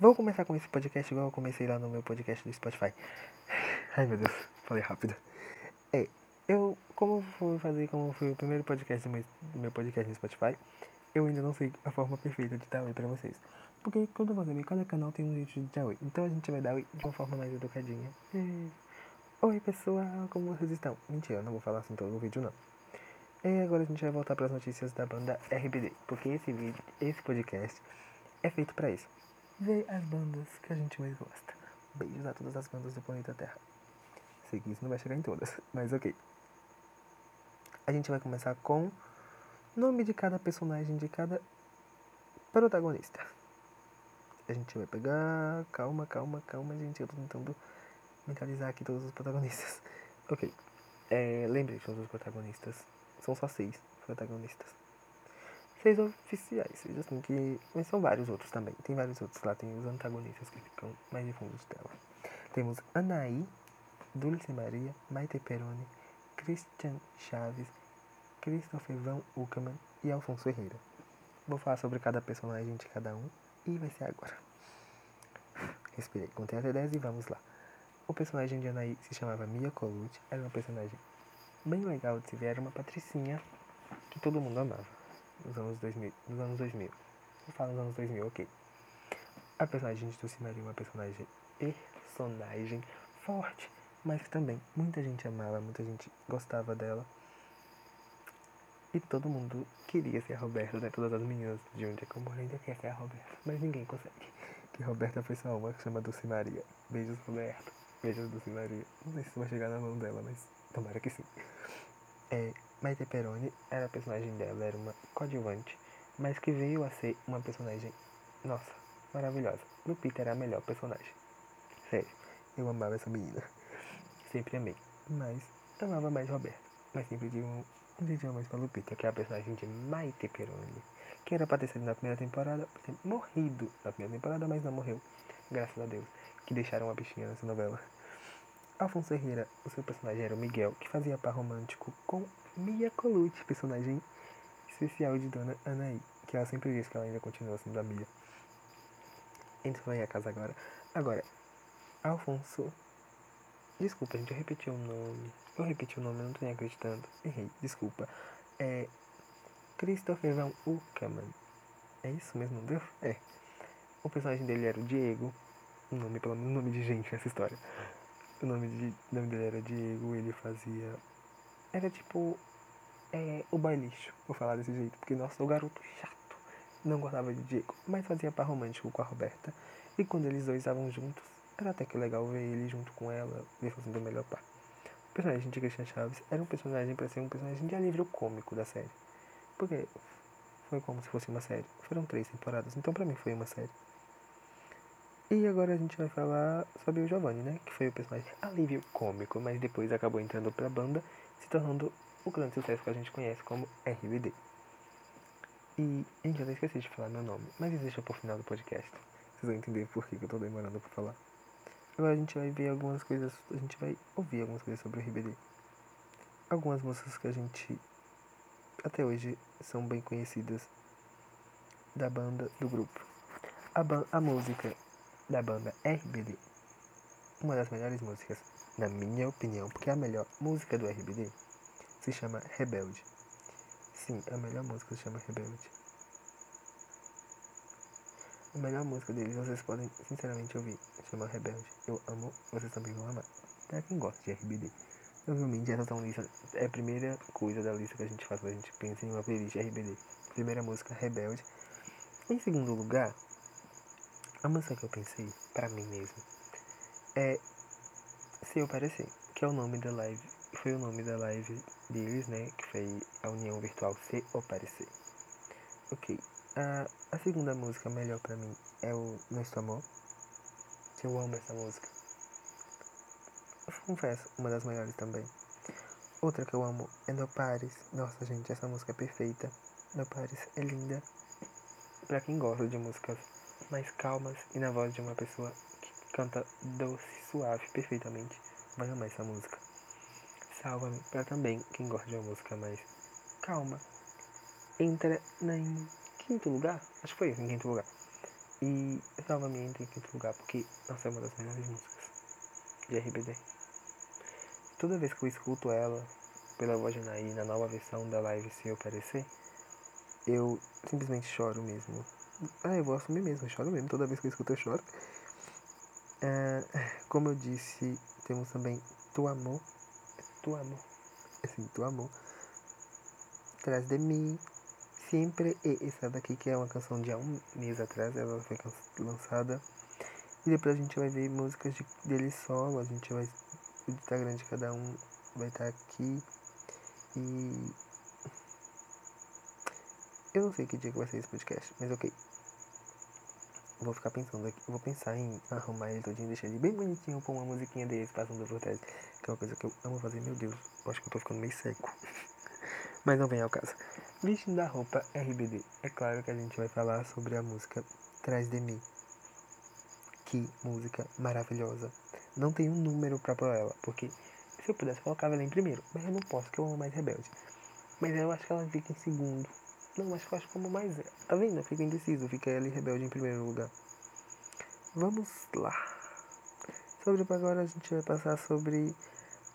Vou começar com esse podcast igual eu comecei lá no meu podcast do Spotify. Ai meu Deus, falei rápido. É, eu, como fui fazer, como foi o primeiro podcast do meu, do meu podcast no Spotify, eu ainda não sei a forma perfeita de dar oi pra vocês. Porque quando você vê, cada canal tem um jeito de dar oi. Então a gente vai dar oi de uma forma mais educadinha. É. Oi pessoal, como vocês estão? Mentira, eu não vou falar assim todo o vídeo não. E agora a gente vai voltar para as notícias da banda RBD, porque esse vídeo, esse podcast é feito para isso. Ver as bandas que a gente mais gosta. Beijos a todas as bandas do planeta Terra. Sei que isso não vai chegar em todas, mas ok. A gente vai começar com nome de cada personagem de cada protagonista. A gente vai pegar. Calma, calma, calma, gente. Eu tô tentando mentalizar aqui todos os protagonistas. Ok. É, lembrei de todos os protagonistas. São só seis protagonistas. Seis oficiais, seja assim que. Mas são vários outros também. Tem vários outros lá, tem os antagonistas que ficam mais de fundo de tela. Temos Anaí, Dulce Maria, Maite Peroni, Christian Chaves, Christopher Van Uckerman e Alfonso Herrera. Vou falar sobre cada personagem de cada um e vai ser agora. Respirei, contei até 10 e vamos lá. O personagem de Anaí se chamava Mia Colucci, era uma personagem bem legal de se ver, era uma patricinha que todo mundo amava nos anos 2000. Nos anos 2000. Eu falo nos anos 2000, ok. A personagem de Maria é uma personagem personagem forte, mas também muita gente amava, muita gente gostava dela. E todo mundo queria ser a Roberta, né? Todas as meninas de onde é que eu moro ainda quer ser a Roberta, mas ninguém consegue. Que Roberta foi só uma que chama Dulce Maria. Beijos, Roberta. Beijos, Dulce Maria. Não sei se vai chegar na mão dela, mas tomara que sim. É, Maite Peroni era a personagem dela, era uma coadjuvante, mas que veio a ser uma personagem, nossa, maravilhosa. Lupita era a melhor personagem. Sério, eu amava essa menina. Sempre amei. Mas amava mais Roberta. Mas sempre tive um, um dedinho mais pra Lupita, que é a personagem de Maite Peroni. Que era pra ter sido na primeira temporada, morrido na primeira temporada, mas não morreu. Graças a Deus. Que deixaram a bichinha nessa novela. Alfonso Herrera, o seu personagem era o Miguel, que fazia par romântico com Mia Colucci, personagem especial de Dona Anaí, que ela sempre diz que ela ainda continua sendo a Mia. Entrou aí a casa agora. Agora, Alfonso. Desculpa, gente, eu repeti o nome. Eu repeti o nome, eu não tô nem acreditando. Errei, desculpa. É. Christopher Van Uckerman. É isso mesmo, deu? É. O personagem dele era o Diego. O nome, pelo menos, nome de gente nessa história. O nome, de, o nome dele era Diego, ele fazia. Era tipo. É, o bailixo, vou falar desse jeito, porque nossa, o garoto chato. Não gostava de Diego, mas fazia par romântico com a Roberta. E quando eles dois estavam juntos, era até que legal ver ele junto com ela, ver fazendo o melhor par. O personagem de Christian Chaves era um personagem para ser um personagem de alívio cômico da série. Porque foi como se fosse uma série. Foram três temporadas, então pra mim foi uma série. E agora a gente vai falar sobre o Giovanni, né? Que foi o personagem alívio cômico, mas depois acabou entrando pra banda, se tornando o grande sucesso que a gente conhece como RBD. E, gente, eu esqueci de falar meu nome, mas deixa pro final do podcast. Vocês vão entender por que, que eu tô demorando pra falar. Agora a gente vai ver algumas coisas, a gente vai ouvir algumas coisas sobre o RBD. Algumas músicas que a gente até hoje são bem conhecidas da banda, do grupo. A, ban a música da banda RBD, uma das melhores músicas, na minha opinião, porque é a melhor música do RBD, se chama Rebelde. Sim, a melhor música se chama Rebelde. A melhor música deles vocês podem sinceramente ouvir, se chama Rebelde. Eu amo, vocês também vão amar. Pra quem gosta de RBD. Obviamente essa tão lista é a primeira coisa da lista que a gente faz quando a gente pensa em uma playlist RBD. Primeira música, Rebelde. Em segundo lugar, a música que eu pensei, pra mim mesmo, é Se Eu Parecer, que é o nome da live. Foi o nome da live deles, né? Que foi a união virtual Se Eu Parecer. Ok. A, a segunda música melhor pra mim é o Nosso Amor. Que eu amo essa música. Confesso, uma das melhores também. Outra que eu amo é No Pares. Nossa, gente, essa música é perfeita. No Pares é linda. Pra quem gosta de músicas mais calmas e na voz de uma pessoa canta doce, suave, perfeitamente, vai amar essa música. Salva-me pra também quem gosta de uma música mais calma. Entra na, em quinto lugar, acho que foi em quinto lugar. E eu tava me em quinto lugar porque essa é uma das melhores músicas de RBD. Toda vez que eu escuto ela pela voz de Naí na nova versão da live Se Eu Parecer, eu simplesmente choro mesmo. Ah, eu vou assumir mesmo, eu choro mesmo. Toda vez que eu escuto eu choro. Ah, como eu disse, temos também Tu Amor. Tu Amor. Assim, Tu Amor. Traz de mim. Sempre. E essa daqui que é uma canção de há um mês atrás. Ela foi lançada. E depois a gente vai ver músicas de, dele solo. A gente vai. O Instagram de cada um vai estar aqui. E. Eu não sei que dia que vai ser esse podcast, mas ok. Vou ficar pensando aqui, vou pensar em arrumar ele todinho, deixar ele bem bonitinho, pôr uma musiquinha deles passando por trás, que é uma coisa que eu amo fazer, meu Deus, eu acho que eu tô ficando meio seco. Mas não vem ao caso. Vestindo a roupa RBD, é claro que a gente vai falar sobre a música Trás de Mim. Que música maravilhosa. Não tem um número pra pôr ela, porque se eu pudesse colocava ela em primeiro, mas eu não posso, porque eu amo mais Rebelde. Mas eu acho que ela fica em segundo. Não, acho que eu acho como mais. Tá vendo? Fica indeciso. Fica ela e Rebelde em primeiro lugar. Vamos lá. Sobre agora a gente vai passar sobre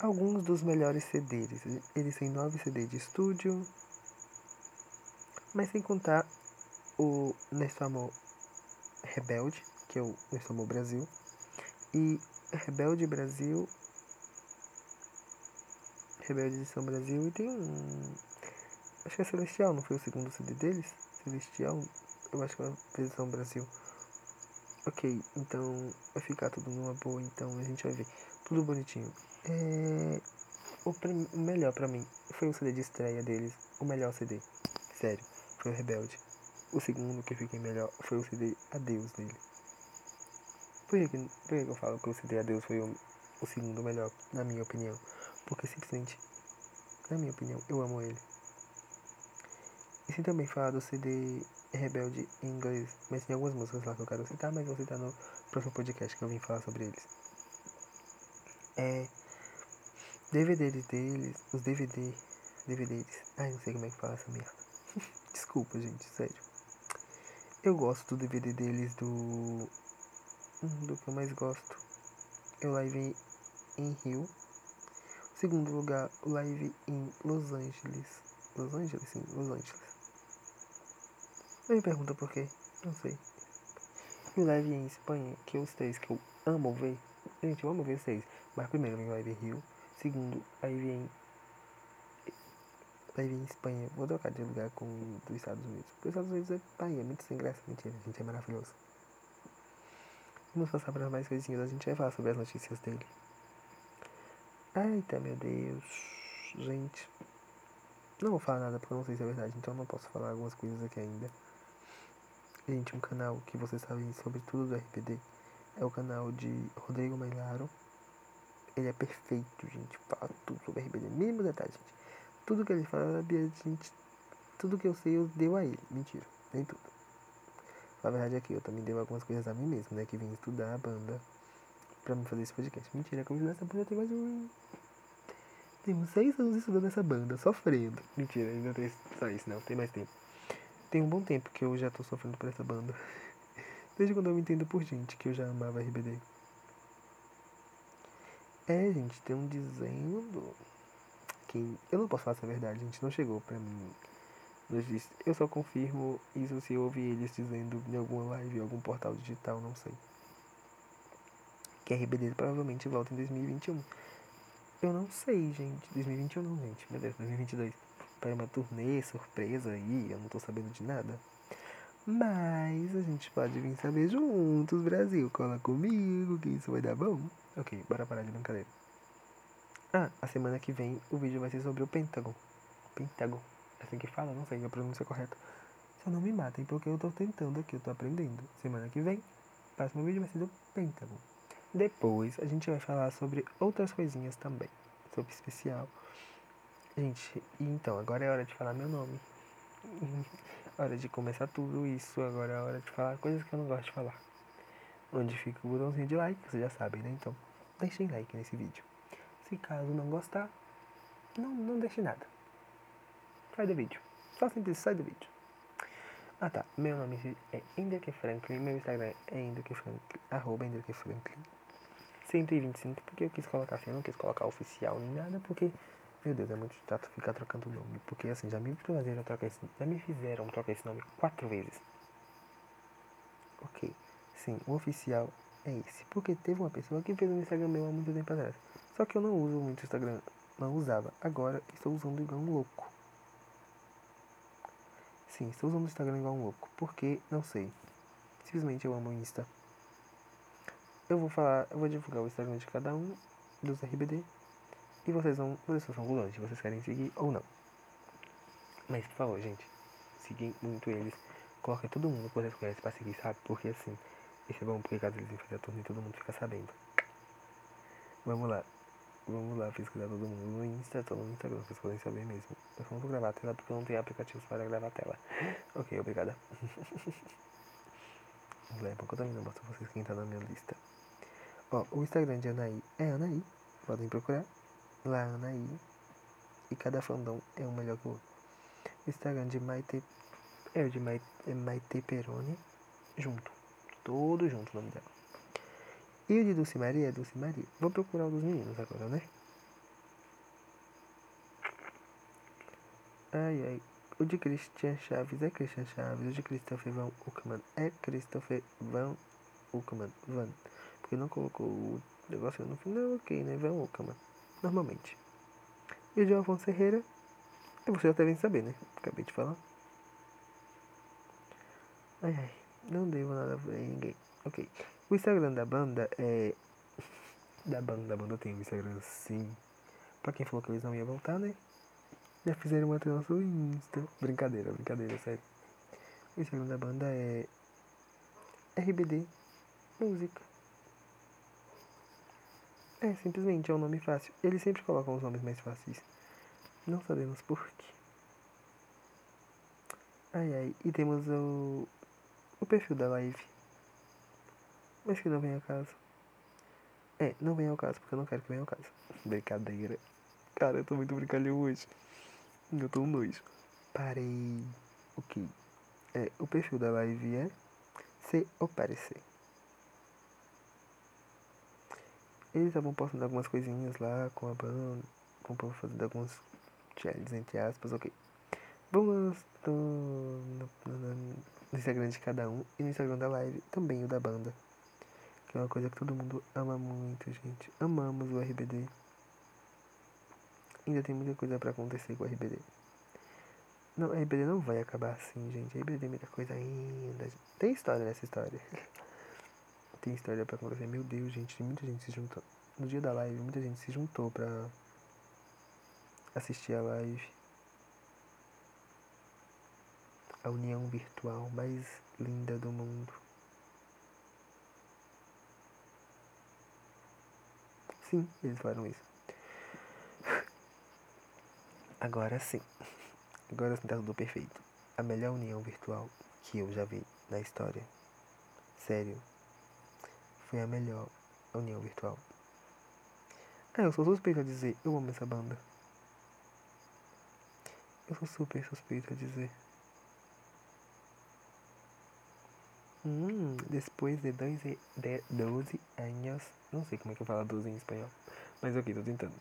alguns dos melhores CDs. Eles têm nove CDs de estúdio. Mas sem contar o Nesse Amor Rebelde, que é o Nesse Amor Brasil. E Rebelde Brasil. Rebelde de São Brasil. E tem um Acho que é Celestial, não foi o segundo CD deles? Celestial? Eu acho que é a versão Brasil. Ok, então vai ficar tudo numa boa, então a gente vai ver. Tudo bonitinho. É... O, o melhor pra mim foi o CD de estreia deles. O melhor CD. Sério, foi o Rebelde. O segundo que eu fiquei melhor foi o CD Adeus dele. Por que, por que eu falo que o CD Adeus foi o, o segundo melhor, na minha opinião? Porque simplesmente, na minha opinião, eu amo ele. E se também falar do CD Rebelde em inglês, mas tem algumas músicas lá que eu quero citar, mas vou citar no próximo podcast que eu vim falar sobre eles. É. DVDs deles, os DVD, DVDs, ai não sei como é que fala essa merda. Desculpa, gente, sério. Eu gosto do DVD deles do. Do que eu mais gosto. Eu live em Rio. Segundo lugar, live em Los Angeles. Los Angeles? Sim, Los Angeles. Não me pergunta por quê, não sei. E o live em Espanha, que os três que eu amo ver. Gente, eu amo ver vocês. Mas primeiro vem live em Rio. Segundo, aí vem. Live em Espanha. Vou trocar de lugar com dos Estados Unidos. Os Estados Unidos é pai, é muito sem graça. Mentira, gente é maravilhoso. Vamos passar para mais coisinhas. A gente vai falar sobre as notícias dele. Eita, meu Deus. Gente. Não vou falar nada porque eu não sei se é verdade. Então não posso falar algumas coisas aqui ainda. Gente, um canal que vocês sabem sobre tudo do RPD é o canal de Rodrigo Mailaro. Ele é perfeito, gente. Fala tudo sobre RPD, mínimo detalhe, gente. Tudo que ele fala, gente, tudo que eu sei eu deu a ele. Mentira, nem tudo. A verdade é que eu também dei algumas coisas a mim mesmo, né? Que vim estudar a banda pra me fazer esse podcast. Mentira, eu essa banda tem mais um. Temos seis anos estudando essa banda, sofrendo. Mentira, ainda tem só isso, não, tem mais tempo. Tem um bom tempo que eu já tô sofrendo por essa banda. Desde quando eu me entendo por gente que eu já amava RBD. É, gente, tem um desenho do. Que eu não posso falar essa verdade, gente. Não chegou pra mim. Eu só confirmo isso se eu ouvir eles dizendo em alguma live, em algum portal digital, não sei. Que RBD provavelmente volta em 2021. Eu não sei, gente. 2021 não, gente. Meu Deus, 2022 para uma turnê surpresa aí, eu não tô sabendo de nada. Mas a gente pode vir saber juntos, Brasil. Cola comigo que isso vai dar bom. Ok, bora parar de brincadeira. Ah, a semana que vem o vídeo vai ser sobre o Pentagon. Pentagon. É assim que fala, não sei a pronúncia correta. Só não me matem porque eu tô tentando aqui, eu tô aprendendo. Semana que vem, o próximo vídeo vai ser do Pentagon. Depois a gente vai falar sobre outras coisinhas também. Sobre especial. Gente, então, agora é hora de falar meu nome. hora de começar tudo isso. Agora é hora de falar coisas que eu não gosto de falar. Onde fica o botãozinho de like, vocês já sabem, né? Então, deixem like nesse vídeo. Se caso não gostar, não, não deixe nada. Sai do vídeo. Só simples sai do vídeo. Ah tá, meu nome é Enderke Franklin, meu Instagram é Enderke Franklin, arroba Enderke Franklin. 125, porque eu quis colocar assim, eu não quis colocar oficial nem nada, porque, meu Deus, é muito chato ficar trocando o nome. Porque assim, já me fizeram trocar esse, já me fizeram trocar esse nome quatro vezes. Ok, sim, o oficial é esse. Porque teve uma pessoa que fez um Instagram meu há muito tempo atrás. Só que eu não uso muito Instagram, não usava. Agora estou usando igual um louco. Sim, estou usando o Instagram igual um louco. Porque, não sei. Simplesmente eu amo o Insta. Eu vou falar, eu vou divulgar o Instagram de cada um dos RBD. E vocês vão, vocês são gulões, vocês querem seguir ou não. Mas, por favor, gente, seguem muito eles. Coloquem todo mundo que vocês conhecem pra seguir, sabe? Porque assim, isso é bom porque caso eles enfrentem a turma todo mundo fica sabendo. Vamos lá. Vamos lá pesquisar todo mundo no Insta, todo no Instagram, vocês podem saber mesmo. Eu não vou gravar a tela porque eu não tenho aplicativos para gravar a tela. ok, obrigada. É bom que eu também não mostro pra vocês quem tá na minha lista. Ó, o Instagram de Anaí é Anaí. Podem procurar. Lá Anaí. E cada fandom é um melhor que o outro. Instagram de Maite é o de Maite, é Maite Peroni. Junto. Todo junto o nome dela. E o de Dulce Maria é Dulce Maria. Vou procurar o dos meninos agora, né? Ai, ai. O de Christian Chaves é Christian Chaves. O de Christopher Van Uckman é Christopher Van Uckman. Van. Porque não colocou o negócio no final, ok, né? Van Uckman. Normalmente. E o de Alfonso Ferreira. É você já devem saber, né? Acabei de falar. Ai, ai. Não devo nada pra ninguém. Ok. O Instagram da banda é. Da banda, da banda tem o Instagram sim. Pra quem falou que eles não iam voltar, né? Já fizeram uma tela no Insta. Brincadeira, brincadeira, sério. O Instagram da banda é. RBD Música. É, simplesmente é um nome fácil. Eles sempre colocam os nomes mais fáceis. Não sabemos por quê. Ai ai. E temos o. O perfil da live. Mas que não vem ao caso. É, não vem ao caso, porque eu não quero que venha ao caso. Brincadeira. Cara, eu tô muito brincalhão hoje. Eu tô um nojo. Parei. Ok. É, o perfil da live é se aparecer. Eles estavam postando algumas coisinhas lá com a banda. Com o povo fazendo alguns challenges entre aspas, ok. Vamos no, no, no, no Instagram de cada um e no Instagram da live também o da banda. Que é uma coisa que todo mundo ama muito, gente. Amamos o RBD. Ainda tem muita coisa pra acontecer com o RBD. Não, a RBD não vai acabar assim, gente. A RBD tem muita coisa ainda. Tem história nessa história. tem história pra acontecer. Meu Deus, gente, muita gente se juntando. No dia da live, muita gente se juntou pra assistir a live. A união virtual mais linda do mundo. Sim, eles falaram isso. Agora sim. Agora sim tá tudo perfeito. A melhor união virtual que eu já vi na história. Sério. Foi a melhor união virtual. Ah, eu sou suspeito a dizer, eu amo essa banda. Eu sou super suspeito a dizer. Hum, depois de, dois, de 12 anos. Não sei como é que eu falo 12 em espanhol. Mas ok, tô tentando.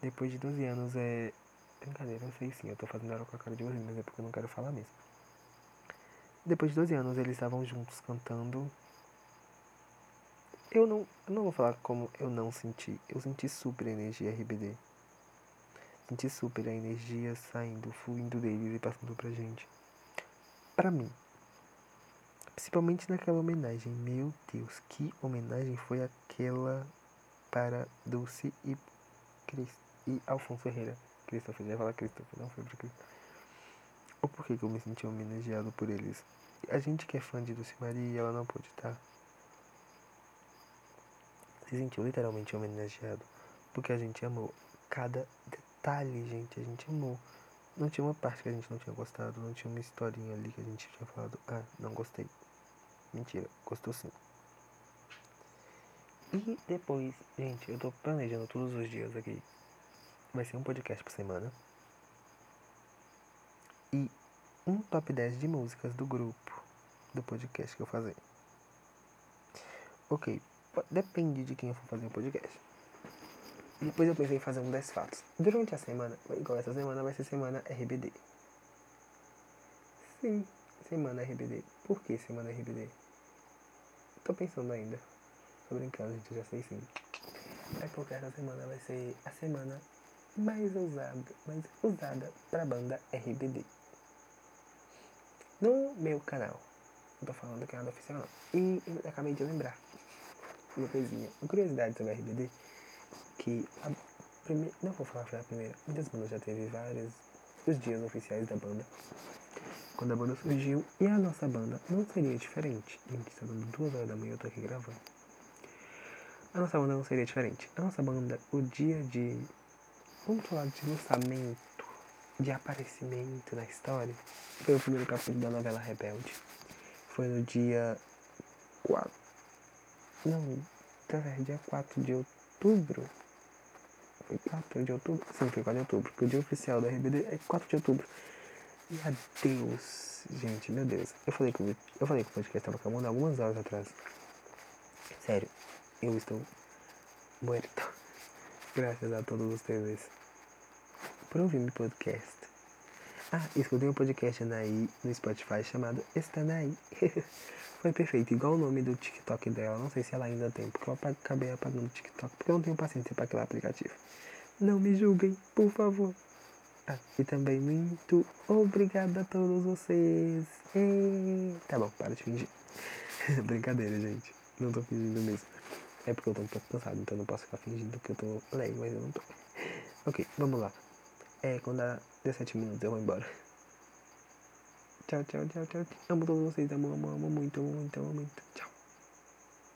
Depois de 12 anos é. Brincadeira, eu sei sim, eu tô fazendo ela com a cara de vocês, mas é porque eu não quero falar mesmo. Depois de 12 anos eles estavam juntos cantando. Eu não, eu não vou falar como eu não senti. Eu senti super a energia RBD. Senti super a energia saindo, fluindo deles e passando pra gente. Pra mim. Principalmente naquela homenagem. Meu Deus, que homenagem foi aquela para Dulce e, Chris, e Alfonso Ferreira. Christopher, já falar Christopher, não foi pra Christopher. Ou por que, eu me senti homenageado por eles? A gente que é fã de Dulce Maria, ela não pôde estar. Se sentiu literalmente homenageado. Porque a gente amou cada detalhe, gente. A gente amou. Não tinha uma parte que a gente não tinha gostado. Não tinha uma historinha ali que a gente tinha falado. Ah, não gostei. Mentira, gostou sim. E depois, gente, eu tô planejando todos os dias aqui. Vai ser um podcast por semana. E um top 10 de músicas do grupo do podcast que eu fazer. Ok, depende de quem eu for fazer o podcast. Depois eu pensei em fazer um 10 fatos. Durante a semana, igual essa semana vai ser semana RBD. Sim, semana RBD. Por que semana RBD? Tô pensando ainda. Tô brincando, gente, eu já sei sim. É porque essa semana vai ser a semana mais usada, mais usada pra banda RBD. No meu canal. Não tô falando do canal oficial não. E eu acabei de lembrar. Uma coisinha. Uma curiosidade sobre a RBD. Que a primeira. Não vou falar foi a primeira. Muitas bandas já teve vários. Os dias oficiais da banda. Quando a banda surgiu. E a nossa banda não seria diferente. Gente, está dando duas horas da manhã, eu tô aqui gravando. A nossa banda não seria diferente. A nossa banda, o dia de. Vamos falar de lançamento, de aparecimento na história. Foi o primeiro capítulo da novela Rebelde. Foi no dia 4. Não, tá dia 4 de outubro. Foi 4 de outubro? Sim, foi 4 de outubro. Porque o dia oficial da RBD é 4 de outubro. E adeus, gente, meu Deus. Eu falei que, eu falei que o podcast estava acabando algumas horas atrás. Sério, eu estou morto. Graças a todos vocês por ouvir meu podcast. Ah, escutei um podcast Anaí no Spotify chamado Estanaí. Foi perfeito, igual o nome do TikTok dela. Não sei se ela ainda tem, porque eu acabei apagando o TikTok, porque eu não tenho paciência para aquele aplicativo. Não me julguem, por favor. Ah, e também muito obrigado a todos vocês. E... Tá bom, para de fingir. Brincadeira, gente. Não tô fingindo mesmo. É porque eu tô um pouco cansado, então não posso ficar fingindo que eu tô leve, mas eu não tô. Ok, vamos lá. É, quando dá 17 minutos eu vou embora. Tchau, tchau, tchau, tchau. Amo todos vocês, amo, amo, amo muito, muito, muito. Tchau.